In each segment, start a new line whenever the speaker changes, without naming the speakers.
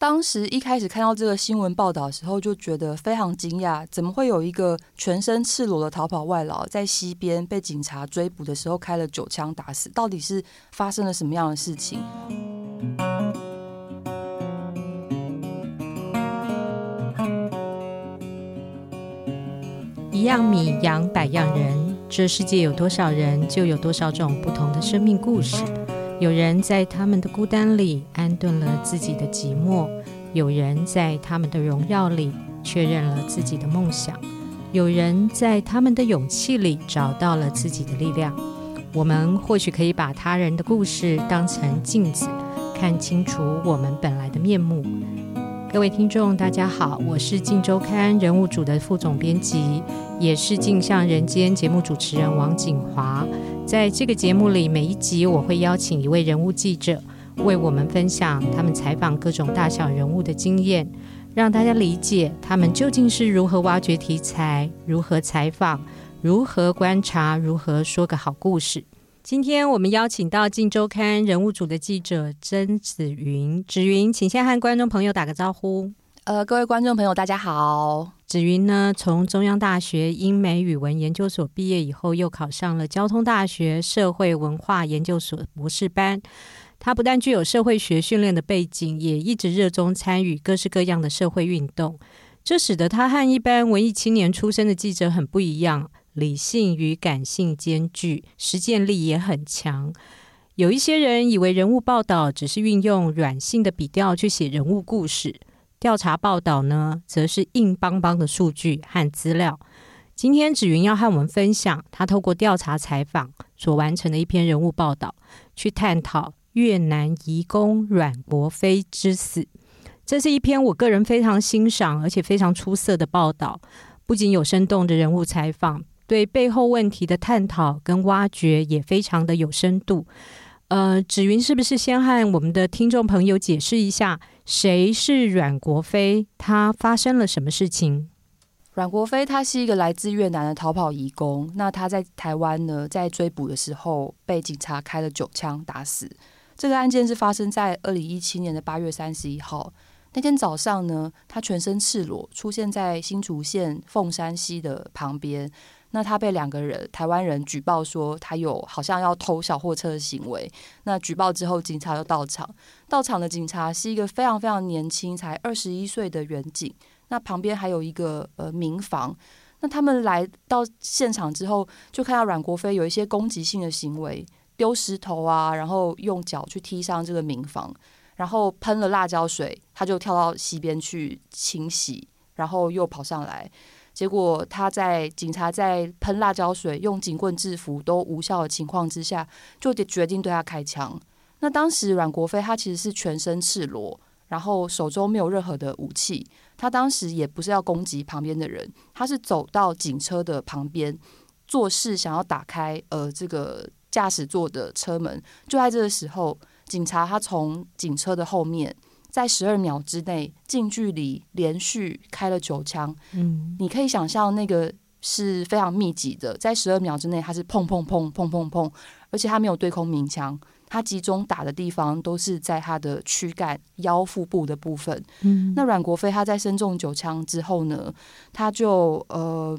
当时一开始看到这个新闻报道的时候，就觉得非常惊讶，怎么会有一个全身赤裸的逃跑外劳在溪边被警察追捕的时候开了九枪打死？到底是发生了什么样的事情？
一样米养百样人，这世界有多少人，就有多少种不同的生命故事。有人在他们的孤单里安顿了自己的寂寞，有人在他们的荣耀里确认了自己的梦想，有人在他们的勇气里找到了自己的力量。我们或许可以把他人的故事当成镜子，看清楚我们本来的面目。各位听众，大家好，我是《镜周刊》人物组的副总编辑，也是《镜像人间》节目主持人王景华。在这个节目里，每一集我会邀请一位人物记者，为我们分享他们采访各种大小人物的经验，让大家理解他们究竟是如何挖掘题材、如何采访、如何观察、如何说个好故事。今天我们邀请到《镜周刊》人物组的记者曾子云，子云，请先和观众朋友打个招呼。
呃，各位观众朋友，大家好。
子云呢，从中央大学英美语文研究所毕业以后，又考上了交通大学社会文化研究所博士班。他不但具有社会学训练的背景，也一直热衷参与各式各样的社会运动。这使得他和一般文艺青年出身的记者很不一样，理性与感性兼具，实践力也很强。有一些人以为人物报道只是运用软性的笔调去写人物故事。调查报道呢，则是硬邦邦的数据和资料。今天子云要和我们分享他透过调查采访所完成的一篇人物报道，去探讨越南移工阮国飞之死。这是一篇我个人非常欣赏而且非常出色的报道，不仅有生动的人物采访，对背后问题的探讨跟挖掘也非常的有深度。呃，子云是不是先和我们的听众朋友解释一下，谁是阮国飞？他发生了什么事情？
阮国飞他是一个来自越南的逃跑移工，那他在台湾呢，在追捕的时候被警察开了九枪打死。这个案件是发生在二零一七年的八月三十一号那天早上呢，他全身赤裸出现在新竹县凤山溪的旁边。那他被两个人台湾人举报说他有好像要偷小货车的行为。那举报之后，警察就到场。到场的警察是一个非常非常年轻，才二十一岁的员警。那旁边还有一个呃民房。那他们来到现场之后，就看到阮国飞有一些攻击性的行为，丢石头啊，然后用脚去踢伤这个民房，然后喷了辣椒水，他就跳到溪边去清洗，然后又跑上来。结果他在警察在喷辣椒水、用警棍制服都无效的情况之下，就决定对他开枪。那当时阮国飞他其实是全身赤裸，然后手中没有任何的武器。他当时也不是要攻击旁边的人，他是走到警车的旁边，做事想要打开呃这个驾驶座的车门。就在这个时候，警察他从警车的后面。在十二秒之内，近距离连续开了九枪。嗯，你可以想象那个是非常密集的，在十二秒之内，它是砰砰砰砰砰砰，而且它没有对空鸣枪，它集中打的地方都是在他的躯干、腰腹部的部分。嗯，那阮国飞他在身中九枪之后呢，他就呃，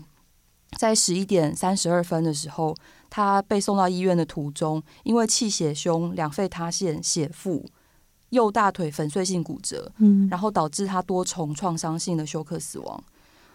在十一点三十二分的时候，他被送到医院的途中，因为气血胸、两肺塌陷、血腹。右大腿粉碎性骨折，嗯，然后导致他多重创伤性的休克死亡。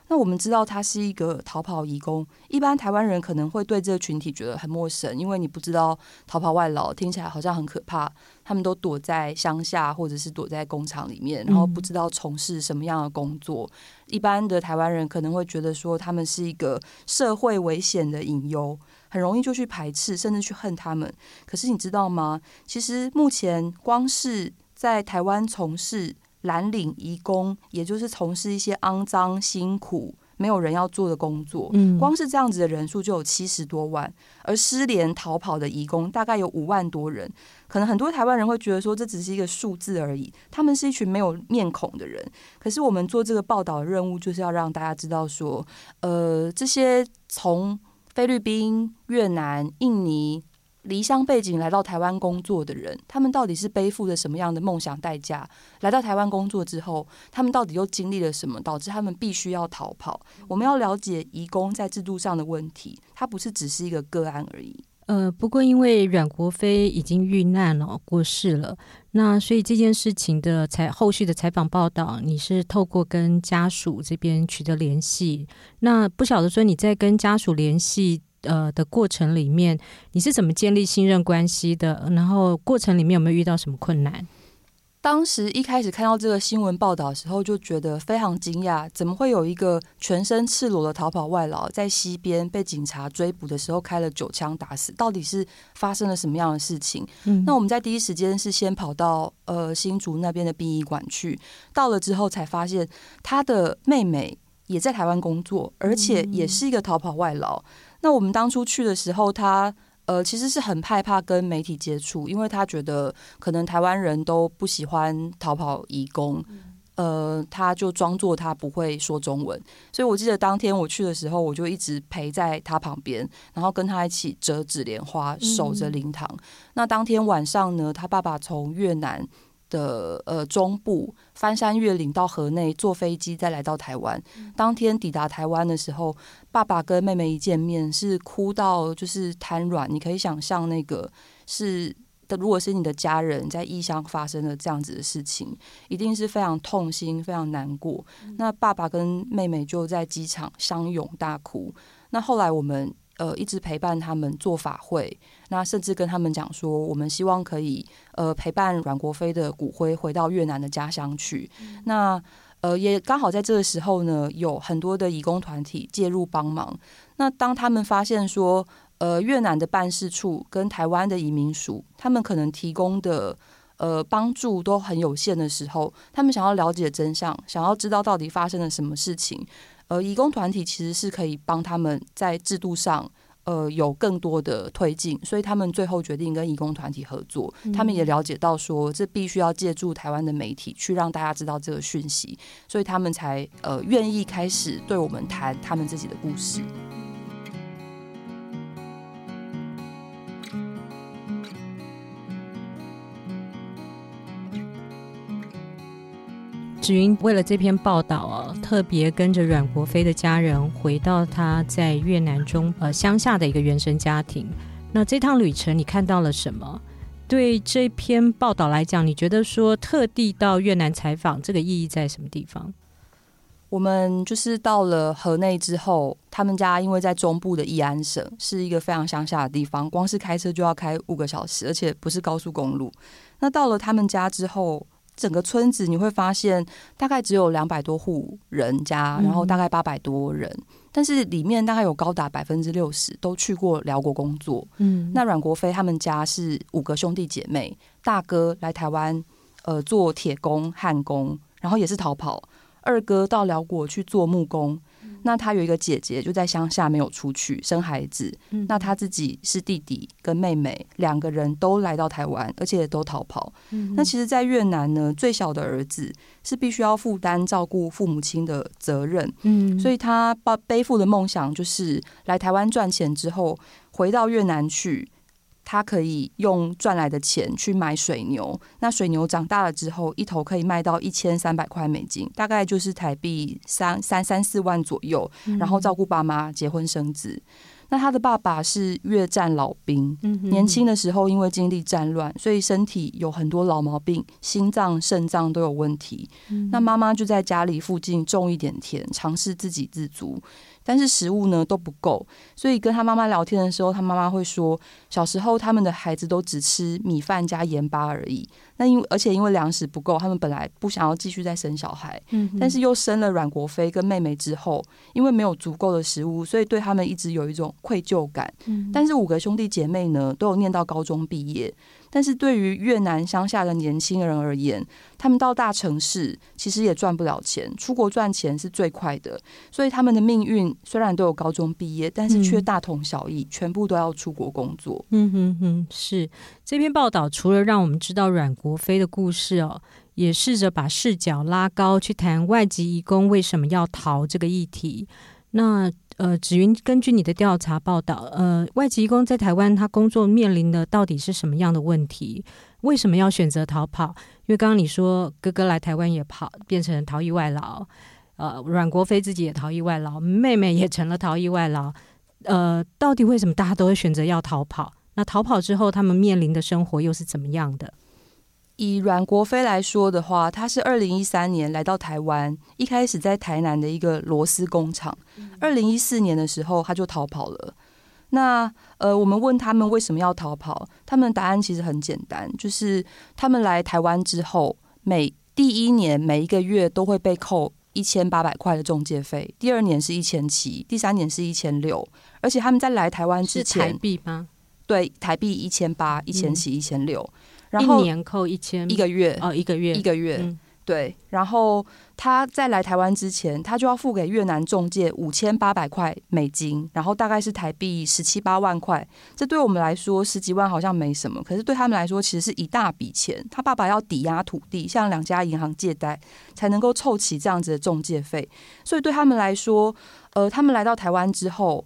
那我们知道他是一个逃跑移工，一般台湾人可能会对这个群体觉得很陌生，因为你不知道逃跑外劳听起来好像很可怕，他们都躲在乡下或者是躲在工厂里面，然后不知道从事什么样的工作。一般的台湾人可能会觉得说他们是一个社会危险的隐忧。很容易就去排斥，甚至去恨他们。可是你知道吗？其实目前光是在台湾从事蓝领移工，也就是从事一些肮脏、辛苦、没有人要做的工作，嗯，光是这样子的人数就有七十多万。而失联逃跑的移工大概有五万多人。可能很多台湾人会觉得说，这只是一个数字而已，他们是一群没有面孔的人。可是我们做这个报道的任务，就是要让大家知道说，呃，这些从菲律宾、越南、印尼离乡背景来到台湾工作的人，他们到底是背负着什么样的梦想代价？来到台湾工作之后，他们到底又经历了什么，导致他们必须要逃跑？我们要了解移工在制度上的问题，它不是只是一个个案而已。
呃，不过因为阮国飞已经遇难了，过世了，那所以这件事情的采后续的采访报道，你是透过跟家属这边取得联系。那不晓得说你在跟家属联系呃的过程里面，你是怎么建立信任关系的？然后过程里面有没有遇到什么困难？
当时一开始看到这个新闻报道的时候，就觉得非常惊讶，怎么会有一个全身赤裸的逃跑外劳在西边被警察追捕的时候开了九枪打死？到底是发生了什么样的事情？嗯，那我们在第一时间是先跑到呃新竹那边的殡仪馆去，到了之后才发现他的妹妹也在台湾工作，而且也是一个逃跑外劳。那我们当初去的时候，他。呃，其实是很害怕跟媒体接触，因为他觉得可能台湾人都不喜欢逃跑移工，呃，他就装作他不会说中文。所以我记得当天我去的时候，我就一直陪在他旁边，然后跟他一起折纸莲花，守着灵堂。嗯。那当天晚上呢，他爸爸从越南的呃中部翻山越岭到河内，坐飞机再来到台湾。当天抵达台湾的时候，爸爸跟妹妹一见面是哭到就是瘫软。你可以想象那个是的，如果是你的家人在异乡发生了这样子的事情，一定是非常痛心、非常难过。那爸爸跟妹妹就在机场相拥大哭。那后来我们。呃，一直陪伴他们做法会，那甚至跟他们讲说，我们希望可以呃陪伴阮国飞的骨灰回到越南的家乡去。嗯、那呃，也刚好在这个时候呢，有很多的义工团体介入帮忙。那当他们发现说，呃，越南的办事处跟台湾的移民署，他们可能提供的呃帮助都很有限的时候，他们想要了解真相，想要知道到底发生了什么事情。呃，义工团体其实是可以帮他们在制度上，呃，有更多的推进，所以他们最后决定跟义工团体合作。嗯。他们也了解到说，这必须要借助台湾的媒体去让大家知道这个讯息，所以他们才呃愿意开始对我们谈他们自己的故事。
芷云为了这篇报道啊，特别跟着阮国飞的家人回到他在越南中呃乡下的一个原生家庭。那这趟旅程你看到了什么？对这篇报道来讲，你觉得说特地到越南采访这个意义在什么地方？
我们就是到了河内之后，他们家因为在中部的义安省，是一个非常乡下的地方，光是开车就要开五个小时，而且不是高速公路。那到了他们家之后。整个村子你会发现，大概只有两百多户人家，然后大概八百多人，嗯，但是里面大概有高达百分之六十都去过辽国工作。嗯，那阮国飞他们家是五个兄弟姐妹，大哥来台湾呃做铁工、焊工，然后也是逃跑；二哥到辽国去做木工。那他有一个姐姐，就在乡下没有出去生孩子。嗯，那他自己是弟弟跟妹妹两个人都来到台湾，而且都逃跑。嗯，那其实，在越南呢，最小的儿子是必须要负担照顾父母亲的责任。嗯，所以他背背负的梦想就是来台湾赚钱之后回到越南去。他可以用赚来的钱去买水牛，那水牛长大了之后，一头可以卖到一千三百块美金，大概就是台币三三三四万左右，然后照顾爸妈、结婚生子。那他的爸爸是越战老兵，年轻的时候因为经历战乱，所以身体有很多老毛病，心脏、肾脏都有问题。那妈妈就在家里附近种一点田，尝试自给自足。但是食物呢都不够，所以跟他妈妈聊天的时候，他妈妈会说，小时候他们的孩子都只吃米饭加盐巴而已。那因为而且因为粮食不够，他们本来不想要继续再生小孩，嗯，但是又生了阮国飞跟妹妹之后，因为没有足够的食物，所以对他们一直有一种愧疚感。嗯，但是五个兄弟姐妹呢都有念到高中毕业。但是对于越南乡下的年轻人而言，他们到大城市其实也赚不了钱，出国赚钱是最快的。所以他们的命运虽然都有高中毕业，但是却大同小异，嗯，全部都要出国工作。
嗯哼哼，是这篇报道除了让我们知道阮国飞的故事哦，也试着把视角拉高，去谈外籍移工为什么要逃这个议题。那呃，紫云，根据你的调查报道，呃，外籍工在台湾他工作面临的到底是什么样的问题？为什么要选择逃跑？因为刚刚你说哥哥来台湾也跑，变成逃逸外劳，呃，阮国飞自己也逃逸外劳，妹妹也成了逃逸外劳，呃，到底为什么大家都会选择要逃跑？那逃跑之后，他们面临的生活又是怎么样的？
以阮国飞来说的话，他是二零一三年来到台湾，一开始在台南的一个螺丝工厂。二零一四年的时候，他就逃跑了。那呃，我们问他们为什么要逃跑，他们的答案其实很简单，就是他们来台湾之后，每第一年每一个月都会被扣一千八百块的中介费，第二年是一千七，第三年是一千六，而且他们在来台湾之前，
台币吗？
对，台币一千八、一千七、一千六。然
后一年扣一千，
一个月
哦，一个月，
一个月，嗯、对。然后他在来台湾之前，他就要付给越南中介五千八百块美金，然后大概是台币十七八万块。这对我们来说十几万好像没什么，可是对他们来说其实是一大笔钱。他爸爸要抵押土地，向两家银行借贷，才能够凑齐这样子的中介费。所以对他们来说，呃，他们来到台湾之后，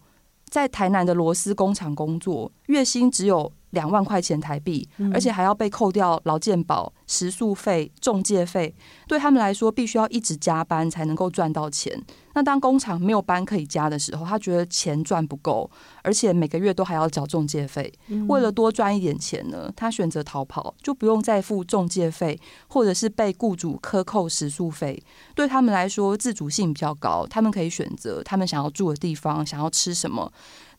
在台南的螺丝工厂工作，月薪只有。两万块钱台币，而且还要被扣掉劳健保、食宿费、中介费，对他们来说，必须要一直加班才能够赚到钱。那当工厂没有班可以加的时候，他觉得钱赚不够，而且每个月都还要缴中介费。为了多赚一点钱呢，他选择逃跑，就不用再付中介费，或者是被雇主克扣食宿费。对他们来说，自主性比较高，他们可以选择他们想要住的地方，想要吃什么。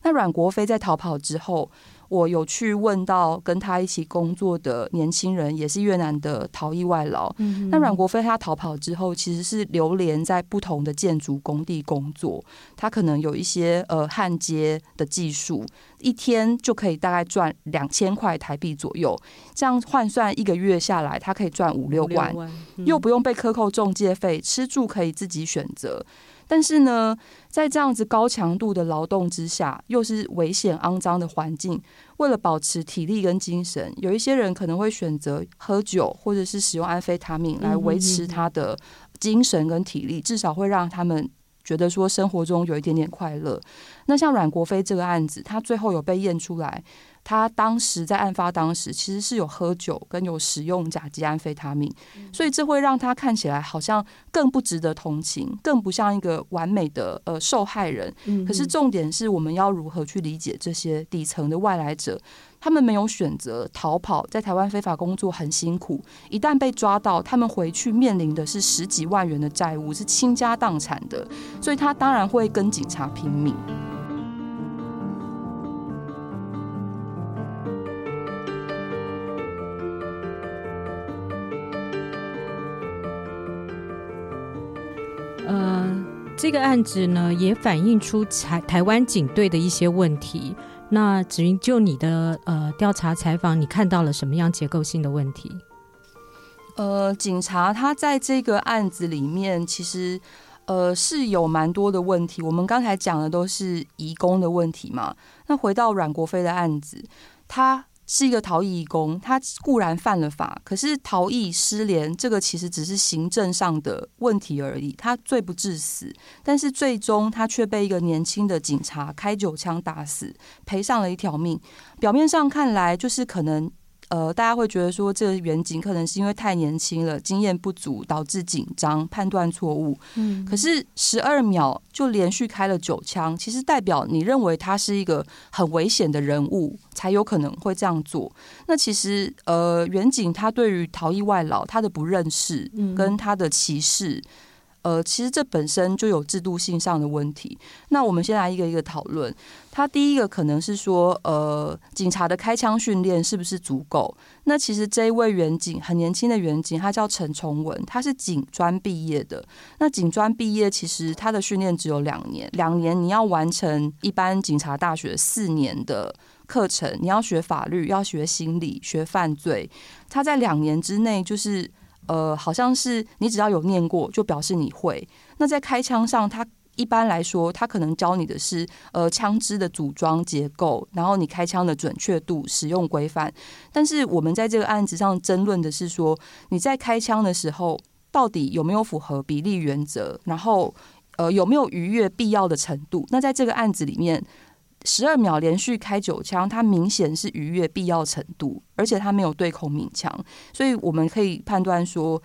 那阮国飞在逃跑之后，我有去问到跟他一起工作的年轻人，也是越南的逃逸外劳。嗯、那阮国飞他逃跑之后，其实是流连在不同的建筑工地工作。他可能有一些呃焊接的技术，一天就可以大概赚两千块台币左右。这样换算一个月下来，他可以赚五六万，又不用被克扣中介费，吃住可以自己选择。但是呢，在这样子高强度的劳动之下，又是危险肮脏的环境，为了保持体力跟精神，有一些人可能会选择喝酒，或者是使用安非他命来维持他的精神跟体力，至少会让他们觉得说生活中有一点点快乐。那像阮国飞这个案子，他最后有被验出来。他当时在案发当时，其实是有喝酒跟有使用甲基安非他命，所以这会让他看起来好像更不值得同情，更不像一个完美的呃受害人。可是重点是我们要如何去理解这些底层的外来者？他们没有选择逃跑，在台湾非法工作很辛苦，一旦被抓到，他们回去面临的是十几万元的债务，是倾家荡产的，所以他当然会跟警察拼命。
这个案子呢，也反映出台台湾警队的一些问题。那子云，就你的呃调查采访，你看到了什么样结构性的问题？
呃，警察他在这个案子里面，其实呃是有蛮多的问题。我们刚才讲的都是移工的问题嘛。那回到阮国飞的案子，他。是一个逃逸义工，他固然犯了法，可是逃逸失联这个其实只是行政上的问题而已，他罪不至死，但是最终他却被一个年轻的警察开九枪打死，赔上了一条命。表面上看来就是可能。呃，大家会觉得说，这个远景可能是因为太年轻了，经验不足，导致紧张，判断错误。嗯，可是十二秒就连续开了九枪，其实代表你认为他是一个很危险的人物，才有可能会这样做。那其实，呃，远景他对于逃逸外劳他的不认识，跟他的歧视。呃，其实这本身就有制度性上的问题。那我们先来一个一个讨论。他第一个可能是说，呃，警察的开枪训练是不是足够？那其实这一位远警很年轻的远警，他叫陈崇文，他是警专毕业的。那警专毕业其实他的训练只有两年，两年你要完成一般警察大学四年的课程，你要学法律，要学心理学犯罪。他在两年之内就是。呃，好像是你只要有念过，就表示你会。那在开枪上，他一般来说，他可能教你的是呃枪支的组装结构，然后你开枪的准确度、使用规范。但是我们在这个案子上争论的是说，你在开枪的时候，到底有没有符合比例原则？然后。呃有没有逾越必要的程度。那在这个案子里面，十二秒连续开九枪，它明显是逾越必要程度，而且它没有对空鸣枪，所以我们可以判断说。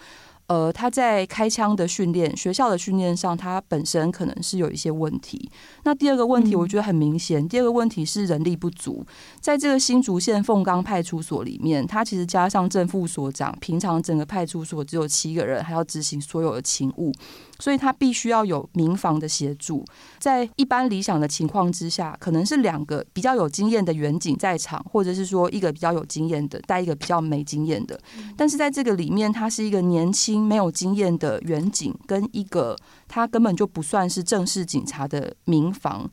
呃，他在开枪的训练，学校的训练上，他本身可能是有一些问题。那第二个问题，我觉得很明显。嗯、第二个问题是人力不足，在这个新竹县凤冈派出所里面，他其实加上正副所长，平常整个派出所只有七个人，还要执行所有的勤务。所以他必须要有民防的协助，在一般理想的情况之下，可能是两个比较有经验的远景在场，或者是说一个比较有经验的带一个比较没经验的。但是在这个里面，他是一个年轻没有经验的远景，跟一个他根本就不算是正式警察的民防。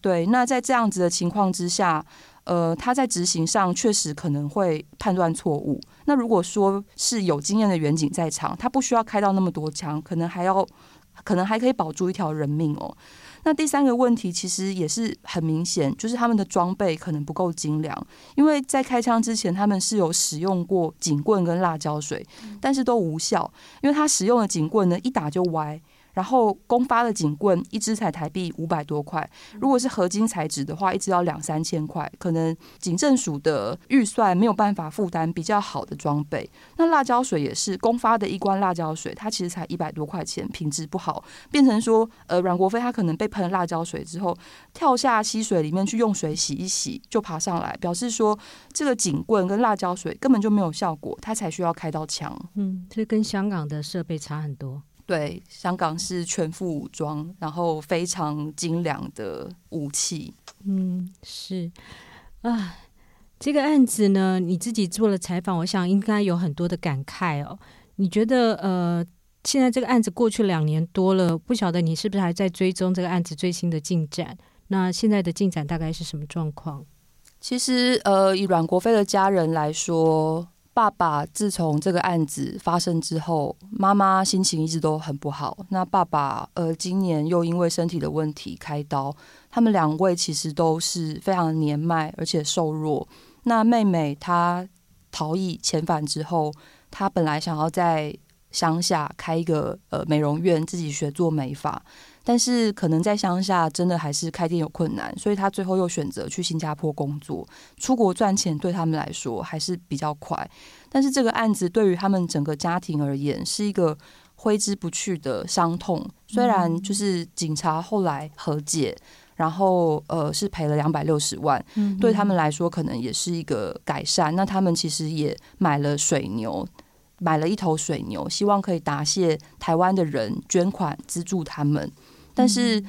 对，那在这样子的情况之下。呃，他在执行上确实可能会判断错误。那如果说是有经验的远警在场，他不需要开到那么多枪，可能还要，可能还可以保住一条人命哦。那第三个问题其实也是很明显，就是他们的装备可能不够精良，因为在开枪之前，他们是有使用过警棍跟辣椒水，但是都无效，因为他使用的警棍呢，一打就歪。然后公发的警棍一支才台币五百多块，如果是合金材质的话，一支要两三千块，可能警政署的预算没有办法负担比较好的装备。那辣椒水也是公发的一罐辣椒水，它其实才一百多块钱，品质不好，变成说，呃，阮国飞他可能被喷辣椒水之后，跳下溪水里面去用水洗一洗就爬上来，表示说这个警棍跟辣椒水根本就没有效果，他才需要开到枪。
嗯，这跟香港的设备差很多。
对，香港是全副武装，然后非常精良的武器。
嗯，是啊，这个案子呢，你自己做了采访，我想应该有很多的感慨哦。你觉得呃，现在这个案子过去两年多了，不晓得你是不是还在追踪这个案子最新的进展？那现在的进展大概是什么状况？
其实呃，以阮国飞的家人来说。爸爸自从这个案子发生之后，妈妈心情一直都很不好。那爸爸呃，今年又因为身体的问题开刀。他们两位其实都是非常年迈，而且瘦弱。那妹妹她逃逸遣返之后，她本来想要在乡下开一个呃美容院，自己学做美发。但是可能在乡下真的还是开店有困难，所以他最后又选择去新加坡工作。出国赚钱对他们来说还是比较快。但是这个案子对于他们整个家庭而言是一个挥之不去的伤痛。虽然就是警察后来和解，然后呃是赔了两百六十万，对他们来说可能也是一个改善。那他们其实也买了水牛，买了一头水牛，希望可以答谢台湾的人捐款资助他们。但是，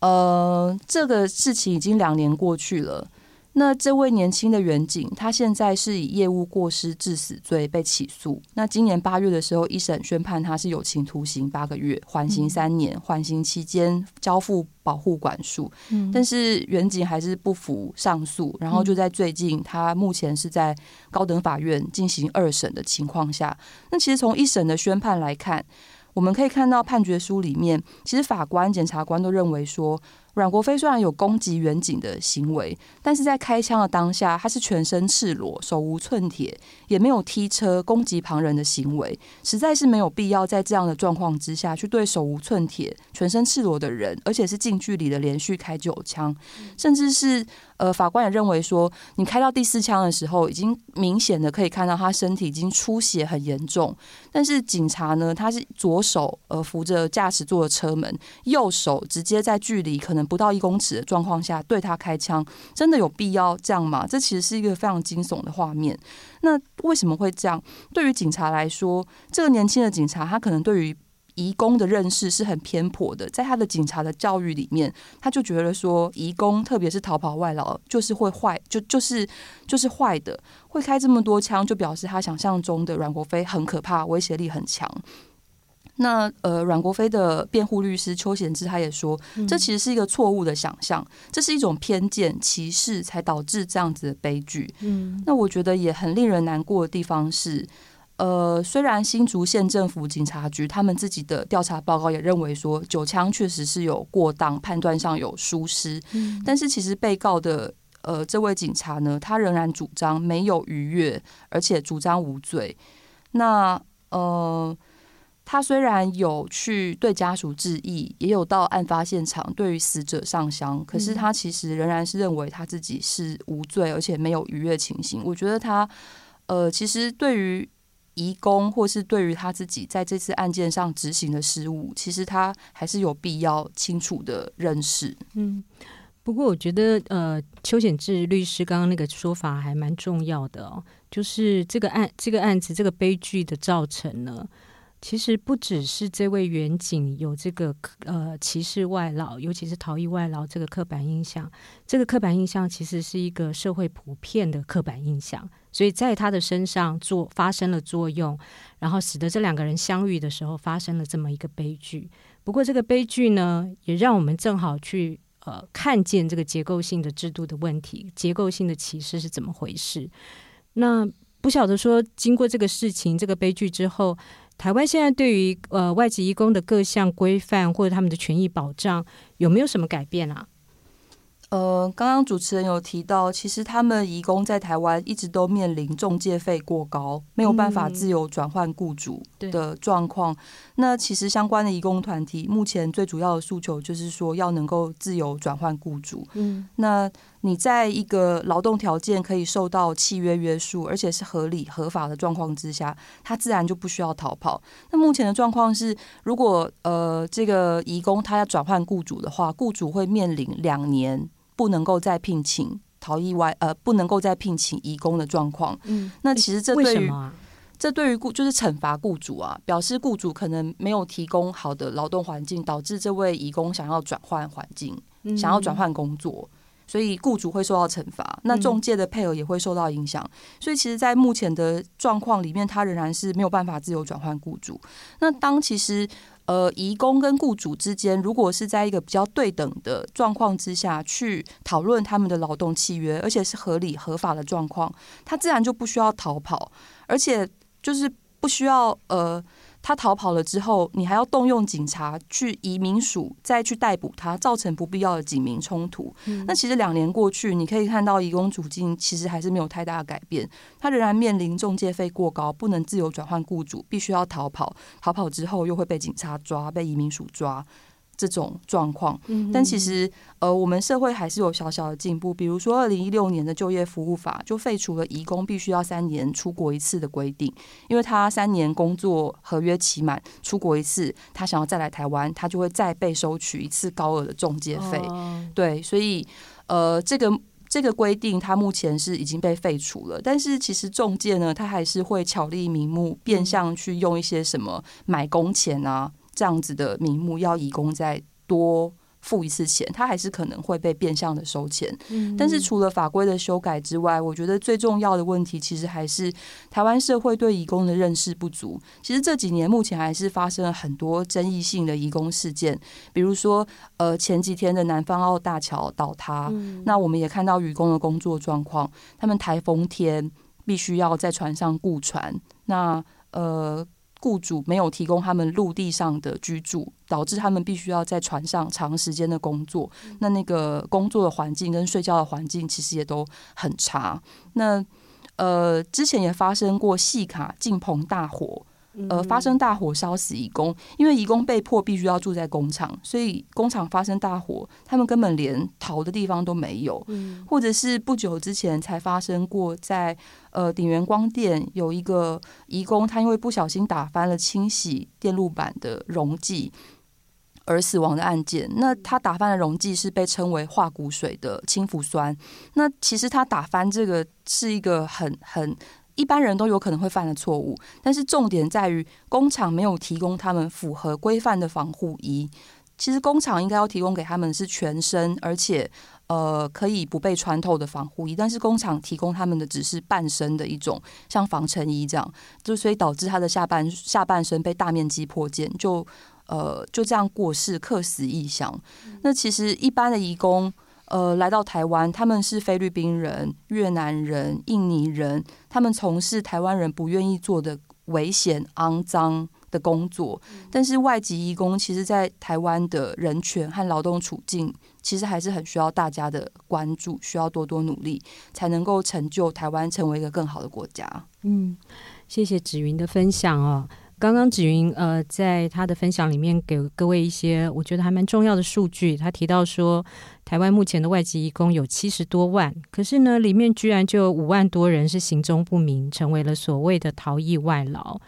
呃，这个事情已经两年过去了。那这位年轻的远警，他现在是以业务过失致死罪被起诉。那今年八月的时候，一审宣判他是有期徒刑八个月，缓刑三年，缓刑期间交付保护管束。但是远警还是不服上诉，然后就在最近，他目前是在高等法院进行二审的情况下。那其实从一审的宣判来看。我们可以看到判决书里面，其实法官、检察官都认为说，阮国飞虽然有攻击远景的行为，但是在开枪的当下，他是全身赤裸、手无寸铁，也没有踢车攻击旁人的行为，实在是没有必要在这样的状况之下去对手无寸铁、全身赤裸的人，而且是近距离的连续开九枪，甚至是呃，法官也认为说，你开到第四枪的时候，已经明显的可以看到他身体已经出血很严重，但是警察呢，他是左手呃扶着驾驶座的车门，右手直接在距离可能。不到一公尺的状况下对他开枪，真的有必要这样吗？这其实是一个非常惊悚的画面。那为什么会这样？对于警察来说，这个年轻的警察他可能对于移工的认识是很偏颇的，在他的警察的教育里面，他就觉得说移工，特别是逃跑外劳，就是会坏，就就是就是坏的，会开这么多枪，就表示他想象中的阮国飞很可怕，威胁力很强。那呃，阮国飞的辩护律师邱贤之他也说，这其实是一个错误的想象，这是一种偏见、歧视才导致这样子的悲剧。嗯，那我觉得也很令人难过的地方是，呃，虽然新竹县政府警察局他们自己的调查报告也认为说九枪确实是有过当，判断上有疏失，但是其实被告的呃这位警察呢，他仍然主张没有逾越，而且主张无罪。那呃。他虽然有去对家属致意，也有到案发现场对于死者上香，可是他其实仍然是认为他自己是无罪，而且没有逾越情形。我觉得他，呃，其实对于移工或是对于他自己在这次案件上执行的失误，其实他还是有必要清楚的认识。
嗯，不过我觉得，呃，邱显志律师刚刚那个说法还蛮重要的哦，就是这个案这个案子这个悲剧的造成呢。其实不只是这位远景有这个呃歧视外劳，尤其是逃逸外劳这个刻板印象。这个刻板印象其实是一个社会普遍的刻板印象，所以在他的身上做发生了作用，然后使得这两个人相遇的时候发生了这么一个悲剧。不过这个悲剧呢，也让我们正好去呃看见这个结构性的制度的问题，结构性的歧视是怎么回事。那不晓得说，经过这个事情这个悲剧之后。台湾现在对于呃外籍义工的各项规范或者他们的权益保障有没有什么改变啊？
呃，刚刚主持人有提到，其实他们移工在台湾一直都面临中介费过高，没有办法自由转换雇主的状况。嗯、那其实相关的移工团体目前最主要的诉求就是说，要能够自由转换雇主。嗯，那你在一个劳动条件可以受到契约约束，而且是合理合法的状况之下，他自然就不需要逃跑。那目前的状况是，如果呃这个移工他要转换雇主的话，雇主会面临两年。不能够再聘请逃逸外呃，不能够再聘请移工的状况。嗯，那其实这对于这对于雇就是惩罚雇主啊，表示雇主可能没有提供好的劳动环境，导致这位移工想要转换环境，想要转换工作，所以雇主会受到惩罚。那中介的配额也会受到影响。所以其实，在目前的状况里面，他仍然是没有办法自由转换雇主。那当其实。呃，移工跟雇主之间，如果是在一个比较对等的状况之下去讨论他们的劳动契约，而且是合理合法的状况，他自然就不需要逃跑，而且就是不需要呃。他逃跑了之后，你还要动用警察去移民署再去逮捕他，造成不必要的警民冲突。嗯。那其实两年过去，你可以看到移工处境其实还是没有太大的改变，他仍然面临中介费过高，不能自由转换雇主，必须要逃跑。逃跑之后又会被警察抓，被移民署抓。这种状况，但其实呃，我们社会还是有小小的进步。比如说，二零一六年的就业服务法就废除了移工必须要三年出国一次的规定，因为他三年工作合约期满出国一次，他想要再来台湾，他就会再被收取一次高额的中介费。对，所以呃，这个这个规定它目前是已经被废除了，但是其实中介呢，他还是会巧立名目，变相去用一些什么买工钱啊。这样子的名目要移工再多付一次钱，他还是可能会被变相的收钱。嗯，但是除了法规的修改之外，我觉得最重要的问题其实还是台湾社会对移工的认识不足。其实这几年目前还是发生了很多争议性的移工事件，比如说呃前几天的南方澳大桥倒塌，嗯，那我们也看到渔工的工作状况，他们台风天必须要在船上雇船，那呃。雇主没有提供他们陆地上的居住，导致他们必须要在船上长时间的工作。那那个工作的环境跟睡觉的环境其实也都很差。那呃，之前也发生过细卡进棚大火。呃，发生大火烧死义工，因为义工被迫必须要住在工厂，所以工厂发生大火，他们根本连逃的地方都没有。或者是不久之前才发生过在，在呃鼎元光电有一个义工，他因为不小心打翻了清洗电路板的溶剂而死亡的案件。那他打翻的溶剂是被称为化骨水的氢氟酸。那其实他打翻这个是一个很很。一般人都有可能会犯的错误，但是重点在于工厂没有提供他们符合规范的防护衣。其实工厂应该要提供给他们是全身，而且呃可以不被穿透的防护衣，但是工厂提供他们的只是半身的一种像防尘衣这样，就所以导致他的下半下半身被大面积破件，就呃就这样过世，客死异乡。那其实一般的义工。呃，来到台湾，他们是菲律宾人、越南人、印尼人，他们从事台湾人不愿意做的危险、肮脏的工作。但是外籍移工，其实，在台湾的人权和劳动处境，其实还是很需要大家的关注，需要多多努力，才能够成就台湾成为一个更好的国家。
嗯，谢谢芷云的分享哦。刚刚芷云呃，在他的分享里面给各位一些我觉得还蛮重要的数据。他提到说，台湾目前的外籍移工有七十多万，可是呢，里面居然就有五万多人是行踪不明，成为了所谓的逃逸外劳。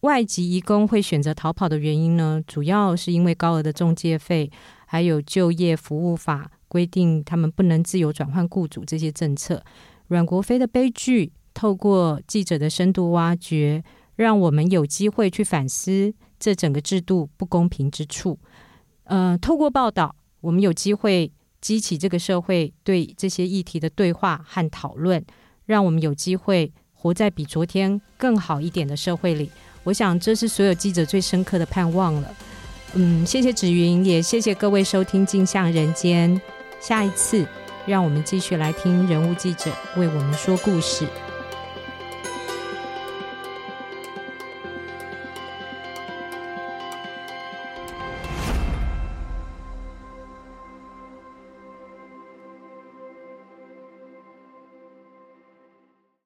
外籍移工会选择逃跑的原因呢，主要是因为高额的中介费，还有就业服务法规定他们不能自由转换雇主这些政策。阮国飞的悲剧，透过记者的深度挖掘。让我们有机会去反思这整个制度不公平之处。呃，透过报道，我们有机会激起这个社会对这些议题的对话和讨论，让我们有机会活在比昨天更好一点的社会里。我想，这是所有记者最深刻的盼望了。嗯，谢谢芷云，也谢谢各位收听《镜像人间》。下一次，让我们继续来听人物记者为我们说故事。